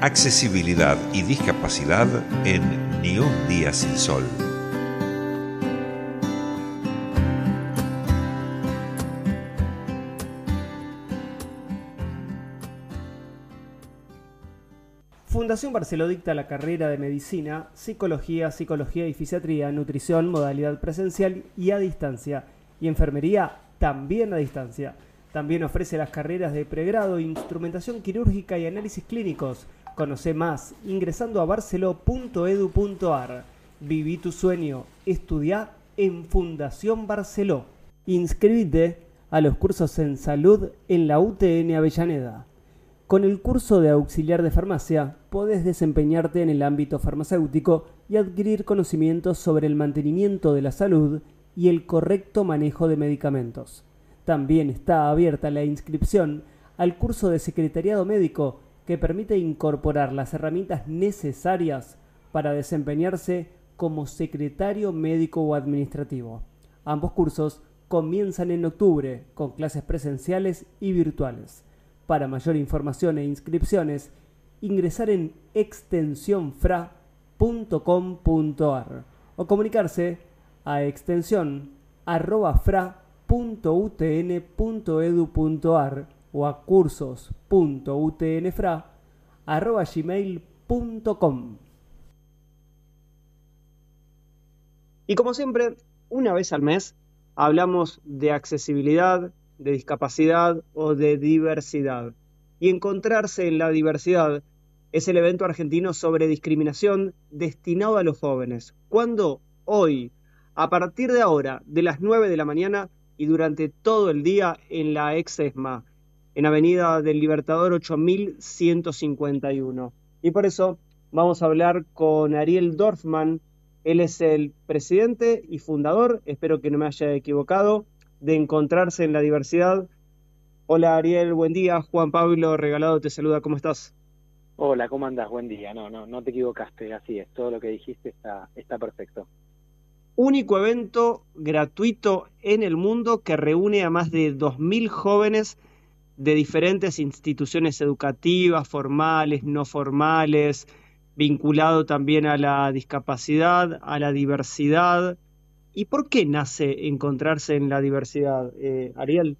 accesibilidad y discapacidad en Ni un día sin sol. Fundación Barceló dicta la carrera de medicina, psicología, psicología y fisiatría, nutrición, modalidad presencial y a distancia, y enfermería también a distancia. También ofrece las carreras de pregrado, instrumentación quirúrgica y análisis clínicos. Conoce más ingresando a barceló.edu.ar. Viví tu sueño. Estudia en Fundación Barceló. Inscribite a los cursos en salud en la UTN Avellaneda. Con el curso de auxiliar de farmacia podés desempeñarte en el ámbito farmacéutico y adquirir conocimientos sobre el mantenimiento de la salud y el correcto manejo de medicamentos. También está abierta la inscripción al curso de secretariado médico que permite incorporar las herramientas necesarias para desempeñarse como secretario médico o administrativo. Ambos cursos comienzan en octubre con clases presenciales y virtuales. Para mayor información e inscripciones, ingresar en extensionfra.com.ar o comunicarse a extensión .utn.edu.ar o a cursos.utnfra.gmail.com Y como siempre, una vez al mes hablamos de accesibilidad, de discapacidad o de diversidad. Y encontrarse en la diversidad es el evento argentino sobre discriminación destinado a los jóvenes. ¿Cuándo? Hoy, a partir de ahora, de las 9 de la mañana y durante todo el día en la ex ESMA, en Avenida del Libertador 8151. Y por eso vamos a hablar con Ariel Dorfman. Él es el presidente y fundador, espero que no me haya equivocado, de Encontrarse en la Diversidad. Hola Ariel, buen día. Juan Pablo Regalado te saluda, ¿cómo estás? Hola, ¿cómo andás? Buen día. No, no, no te equivocaste, así es. Todo lo que dijiste está, está perfecto único evento gratuito en el mundo que reúne a más de 2.000 jóvenes de diferentes instituciones educativas, formales, no formales, vinculado también a la discapacidad, a la diversidad. ¿Y por qué nace encontrarse en la diversidad, eh, Ariel?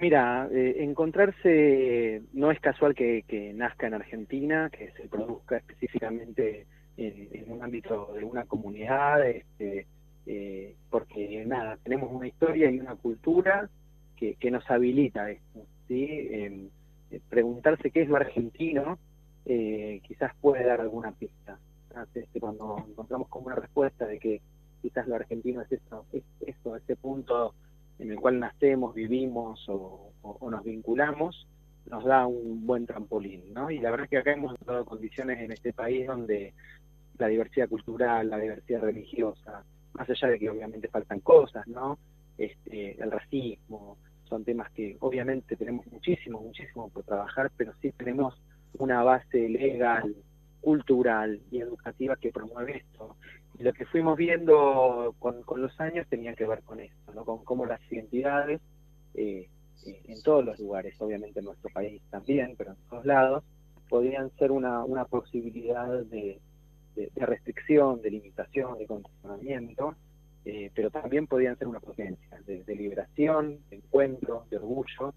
Mira, eh, encontrarse no es casual que, que, nazca en Argentina, que se produzca específicamente en, un ámbito de una comunidad, este, eh, porque nada, tenemos una historia y una cultura que, nos habilita esto. ¿Sí? Preguntarse qué es lo argentino eh, quizás puede dar alguna pista. Este, cuando encontramos como una respuesta de que quizás lo argentino es eso, es eso, ese punto en el cual nacemos, vivimos o, o, nos vinculamos, nos da un buen trampolín, ¿no? Y la verdad es que acá hemos dado condiciones en este país donde la diversidad cultural, la diversidad religiosa, más allá de que obviamente faltan cosas, ¿no? Este, el racismo, son temas que obviamente tenemos muchísimo, muchísimo por trabajar, pero sí tenemos una base legal, cultural y educativa que promueve esto. Y lo que fuimos viendo con, los años tenía que ver con esto, ¿no? con cómo las identidades, eh, eh, en todos los lugares, obviamente en nuestro país también, pero en todos lados, podían ser una, una posibilidad de, de, restricción, de limitación, de condicionamiento, eh, pero también podían ser una potencia de, liberación, de encuentro, de orgullo.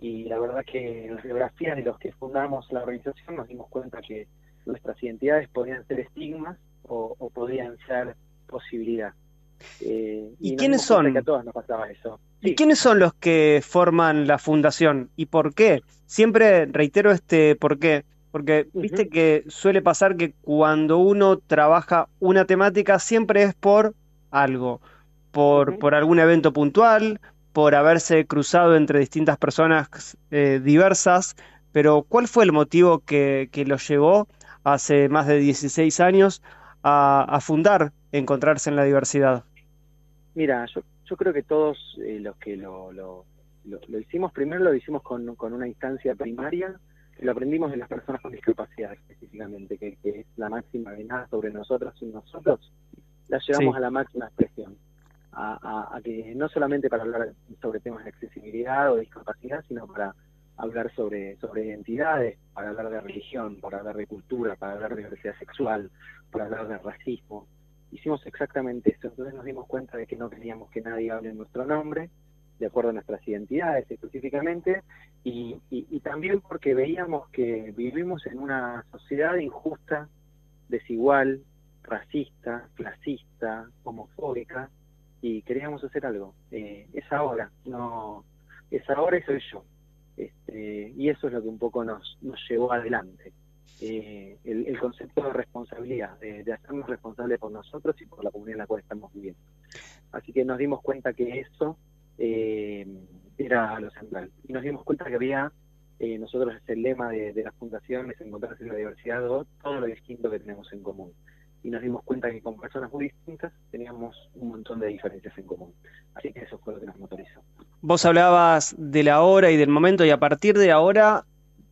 Y la verdad que en las biografías de los que fundamos la organización nos dimos cuenta que nuestras identidades podían ser estigmas o, podían ser posibilidad. Eh, ¿Y, quiénes son? Que a todas nos pasaba eso. ¿Y quiénes son los que forman la fundación? ¿Y por qué? Siempre reitero este por qué. Porque viste que suele pasar que cuando uno trabaja una temática siempre es por algo, por, por algún evento puntual, por haberse cruzado entre distintas personas eh, diversas, pero ¿cuál fue el motivo que, que lo llevó hace más de 16 años a, fundar Encontrarse en la Diversidad? Mira, yo, yo creo que todos eh, los que lo, lo, lo, hicimos, primero lo hicimos con, con una instancia primaria, lo aprendimos de las personas con discapacidad específicamente, que, es la máxima venada sobre nosotros y nosotros, la llevamos a la máxima expresión. A, que no solamente para hablar sobre temas de accesibilidad o discapacidad, sino para, hablar sobre, sobre identidades, para hablar de religión, para hablar de cultura, para hablar de diversidad sexual, para hablar de racismo. Hicimos exactamente eso, entonces nos dimos cuenta de que no queríamos que nadie hable en nuestro nombre, de acuerdo a nuestras identidades específicamente, y, y también porque veíamos que vivimos en una sociedad injusta, desigual, racista, clasista, homofóbica, y queríamos hacer algo. Eh, es ahora, no, es ahora y soy yo. Este, y eso es lo que un poco nos, nos llevó adelante. Eh, el, concepto de responsabilidad, de, hacernos responsables por nosotros y por la comunidad en la cual estamos viviendo. Así que nos dimos cuenta que eso eh, era lo central. Y nos dimos cuenta que había, nosotros es el lema de, de la fundación, encontrarse en la diversidad, todo lo distinto que tenemos en común y nos dimos cuenta que con personas muy distintas teníamos un montón de diferencias en común. Así que eso fue lo que nos motorizó. Vos hablabas de la hora y del momento y a partir de ahora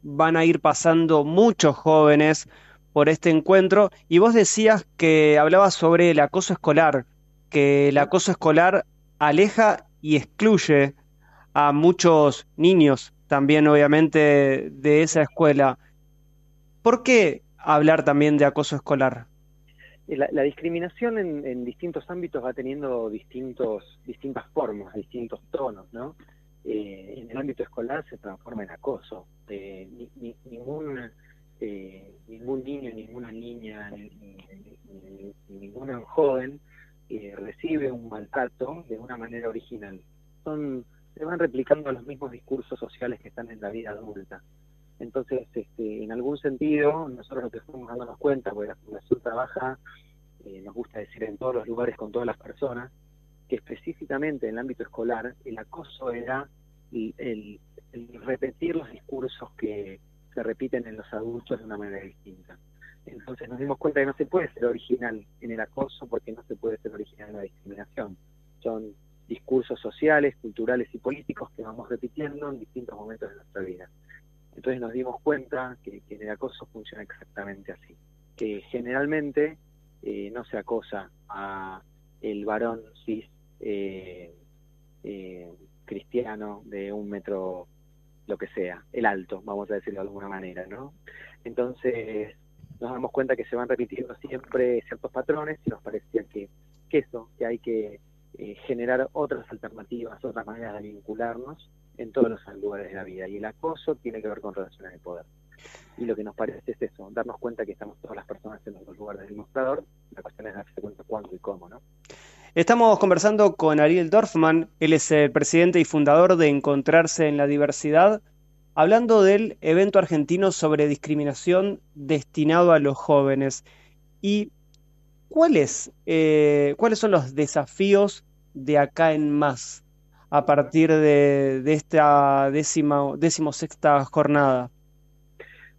van a ir pasando muchos jóvenes por este encuentro y vos decías que hablabas sobre el acoso escolar, que el acoso escolar aleja y excluye a muchos niños también obviamente de esa escuela. ¿Por qué hablar también de acoso escolar? La, discriminación en, distintos ámbitos va teniendo distintos, distintas formas, distintos tonos, ¿no? Eh, en el ámbito escolar se transforma en acoso. Eh, ningún, eh, ningún niño, ninguna niña, ni, ningún joven recibe un maltrato de una manera original. Son, se van replicando los mismos discursos sociales que están en la vida adulta. Entonces, este, en algún sentido, nosotros lo que estamos dándonos cuenta, porque la Fundación trabaja, eh, nos gusta decir, en todos los lugares con todas las personas, que específicamente en el ámbito escolar, el acoso era el, repetir los discursos que se repiten en los adultos de una manera distinta. Entonces nos dimos cuenta que no se puede ser original en el acoso porque no se puede ser original en la discriminación. Son discursos sociales, culturales y políticos que vamos repitiendo en distintos momentos de nuestra vida. Entonces nos dimos cuenta que, el acoso funciona exactamente así, que generalmente eh, no se acosa a el varón cis eh, eh, cristiano de un metro, lo que sea, el alto, vamos a decirlo de alguna manera, ¿no? Entonces nos damos cuenta que se van repitiendo siempre ciertos patrones y nos parecía que, que eso, que hay que generar otras alternativas, otras maneras de vincularnos en todos los lugares de la vida. Y el acoso tiene que ver con relaciones de poder. Y lo que nos parece es eso, darnos cuenta que estamos todas las personas en los lugares del mostrador. La cuestión es darse cuenta cuándo y cómo, ¿no? Estamos conversando con Ariel Dorfman, él es el presidente y fundador de Encontrarse en la Diversidad, hablando del evento argentino sobre discriminación destinado a los jóvenes. ¿Y cuáles, eh, cuáles son los desafíos de acá en más? A partir de, esta décima, decimosexta jornada?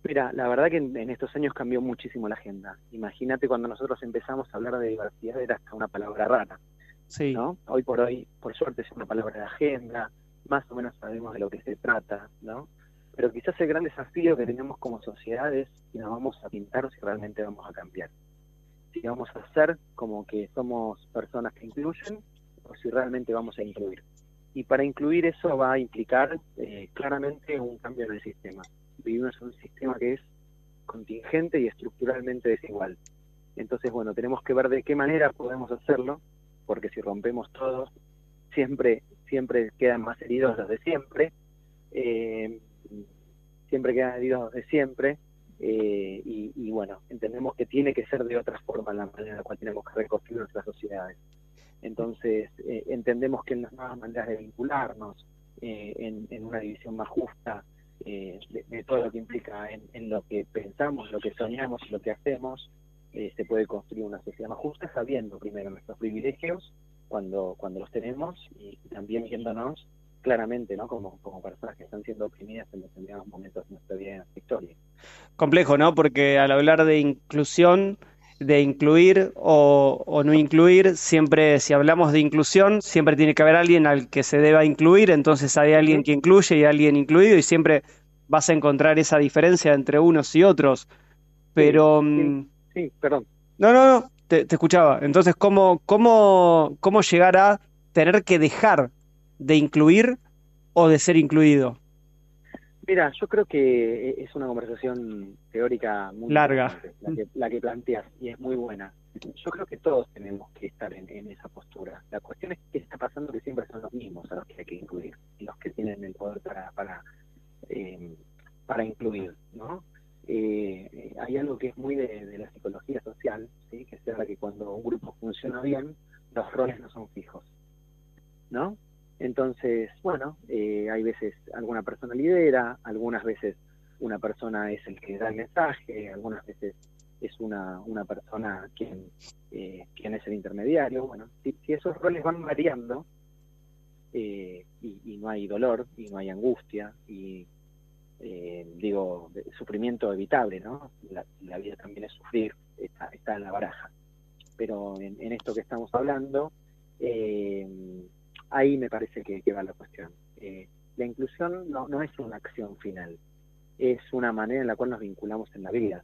Mira, la verdad que en, estos años cambió muchísimo la agenda. Imagínate cuando nosotros empezamos a hablar de diversidad era hasta una palabra rara. Sí. ¿no? Hoy por hoy, por suerte, es una palabra de agenda, más o menos sabemos de lo que se trata, ¿no? Pero quizás el gran desafío que tenemos como sociedad es si nos vamos a pintar si realmente vamos a cambiar. Si vamos a ser como que somos personas que incluyen o si realmente vamos a incluir y para incluir eso va a implicar eh, claramente un cambio en el sistema. Vivimos en un sistema que es contingente y estructuralmente desigual. Entonces, bueno, tenemos que ver de qué manera podemos hacerlo, porque si rompemos todos, siempre, siempre quedan más heridos los de siempre, eh, siempre quedan heridos los de siempre, eh, y, y, bueno, entendemos que tiene que ser de otra forma la manera en la cual tenemos que reconstruir nuestras sociedades. Entonces, eh, entendemos que en las nuevas maneras de vincularnos, eh, en, una división más justa eh, de, todo lo que implica en, lo que pensamos, lo que soñamos y lo que hacemos, se puede construir una sociedad más justa sabiendo primero nuestros privilegios cuando, cuando los tenemos y también viéndonos claramente ¿no? como, como personas que están siendo oprimidas en determinados momentos de nuestra vida en nuestra historia. Complejo, ¿no? Porque al hablar de inclusión de incluir o, no incluir, siempre si hablamos de inclusión, siempre tiene que haber alguien al que se deba incluir, entonces hay alguien que incluye y alguien incluido y siempre vas a encontrar esa diferencia entre unos y otros. Pero... Sí, sí, perdón. No, no, no, te, escuchaba. Entonces, ¿cómo, cómo, ¿cómo llegar a tener que dejar de incluir o de ser incluido? Mira, yo creo que e-, es una conversación teórica muy larga, la que, la que planteas, y es muy buena. Yo creo que todos tenemos que estar en, esa postura. La cuestión es qué está pasando que siempre son los mismos a los que hay que incluir, los que tienen el poder para para, eh, para incluir, ¿no? Eh, hay algo que es muy de, la psicología social, ¿sí? que se habla que cuando un grupo funciona bien, los roles no son fijos, ¿no? Entonces, bueno, eh, hay veces alguna persona lidera, algunas veces una persona es el que da el mensaje, algunas veces es una, una persona quien, eh, quien es el intermediario. Bueno, si, esos roles van variando eh, y, no hay dolor y no hay angustia y eh, digo, sufrimiento evitable, ¿no? La, vida también es sufrir, está, está en la baraja. Pero en, en esto que estamos hablando, ahí me parece que, va la cuestión. la inclusión no, es una acción final, es una manera en la cual nos vinculamos en la vida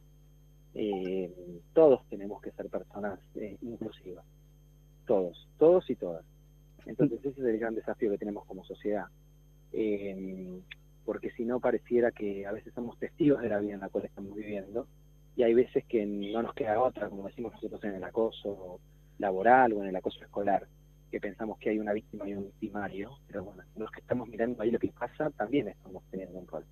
eh, todos tenemos que ser personas eh, inclusivas, todos, todos y todas. Entonces ese es el gran desafío que tenemos como sociedad, eh, porque si no pareciera que a veces somos testigos de la vida en la cual estamos viviendo y hay veces que no nos queda otra, como decimos nosotros en el acoso laboral o en el acoso escolar, que pensamos que hay una víctima y un victimario, pero bueno, los que estamos mirando ahí lo que pasa también estamos teniendo un rol.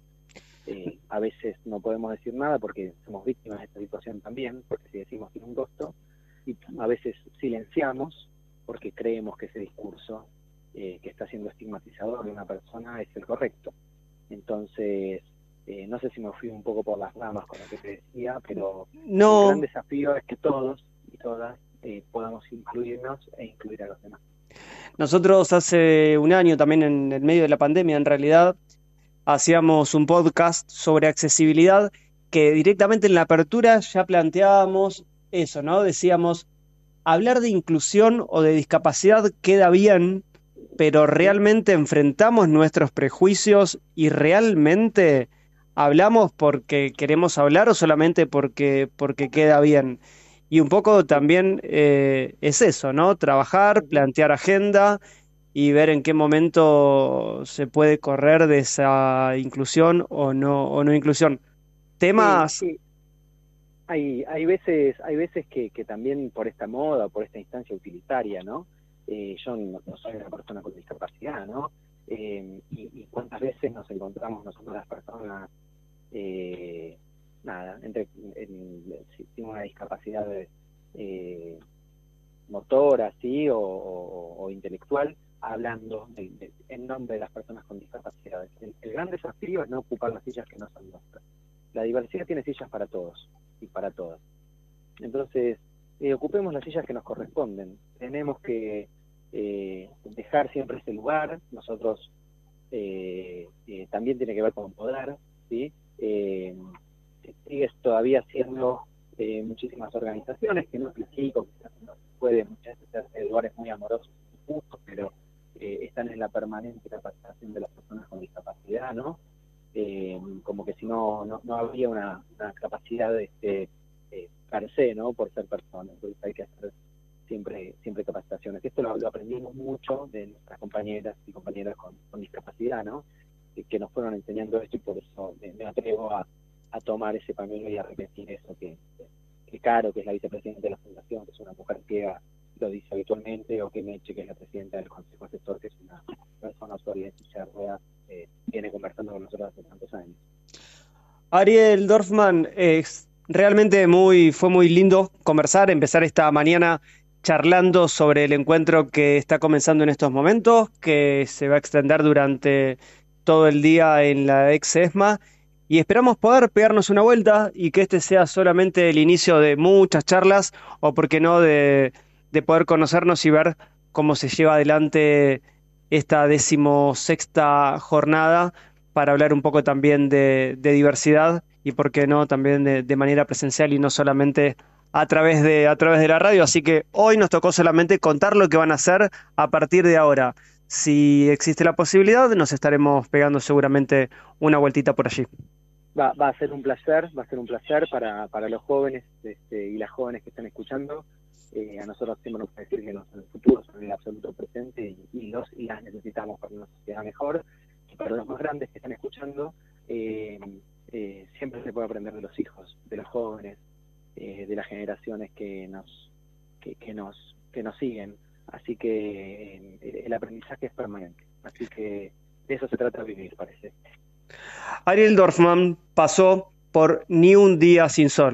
Eh, a veces no podemos decir nada porque somos víctimas de esta situación también, porque si decimos tiene un costo, y a veces silenciamos porque creemos que ese discurso eh, que está siendo estigmatizador de una persona es el correcto. Entonces, eh, no sé si me fui un poco por las ramas con lo que te decía, pero no. el gran desafío es que todos y todas podamos incluirnos e incluir a los demás. Nosotros hace un año también en el medio de la pandemia, en realidad, hacíamos un podcast sobre accesibilidad que directamente en la apertura ya planteábamos eso, ¿no? Decíamos, hablar de inclusión o de discapacidad queda bien, pero realmente enfrentamos nuestros prejuicios y realmente hablamos porque queremos hablar o solamente porque, porque queda bien. Y un poco también eh, es eso, ¿no? Trabajar, plantear agenda y ver en qué momento se puede correr de esa inclusión o no o no inclusión. Temas Hay, hay veces hay veces que, que también por esta moda, por esta instancia utilitaria, ¿no? Eh, yo no, soy una persona con discapacidad, ¿no? Eh, y, cuántas veces nos encontramos nosotros las personas, eh, nada, entre en, en, una discapacidad eh, motora, ¿sí? O, intelectual, hablando en nombre de las personas con discapacidades. El, gran desafío es no ocupar las sillas que no son nuestras. La diversidad tiene sillas para todos y para todas. Entonces, eh, ocupemos las sillas que nos corresponden. Tenemos que eh, dejar siempre ese lugar. Nosotros eh, también tiene que ver con poder, ¿sí? Sigues todavía siendo muchísimas organizaciones que no critico, quizás no puede muchas veces ser lugares muy amorosos y justos, pero están en la permanente capacitación de las personas con discapacidad, ¿no? Eh, como que si no, no, habría una, capacidad de este, eh, per se, ¿no? Por ser persona, entonces hay que hacer siempre siempre capacitaciones. Esto lo, aprendimos mucho de nuestras compañeras y compañeras con, discapacidad, ¿no? Que, nos fueron enseñando esto y por eso me, atrevo a, tomar ese pañuelo y a repetir eso que, que Caro, que es la vicepresidenta de la fundación, que es una mujer que lo dice habitualmente, o que Meche, que es la presidenta del Consejo Asesor, que es una persona usuaria de silla eh, viene conversando con nosotros hace tantos años. Ariel Dorfman, realmente muy, fue muy lindo conversar, empezar esta mañana charlando sobre el encuentro que está comenzando en estos momentos, que se va a extender durante todo el día en la ex ESMA y esperamos poder pegarnos una vuelta y que este sea solamente el inicio de muchas charlas o, por qué no, de, de poder conocernos y ver cómo se lleva adelante esta decimosexta jornada para hablar un poco también de, diversidad y por qué no también de, manera presencial y no solamente a través de a través de la radio. Así que hoy nos tocó solamente contar lo que van a hacer a partir de ahora. Si existe la posibilidad, nos estaremos pegando seguramente una vueltita por allí va, va a ser un placer, va a ser un placer para, para los jóvenes este, y las jóvenes que están escuchando. Eh, a nosotros siempre nos puede decir que en el futuro son el absoluto presente y, los y las necesitamos para una sociedad mejor. Y para los más grandes que están escuchando, eh, eh, siempre se puede aprender de los hijos, de los jóvenes, de las generaciones que nos, que nos, que nos siguen. Así que el aprendizaje es permanente. Así que de eso se trata vivir, parece. Ariel Dorfman pasó por Ni un día sin sol.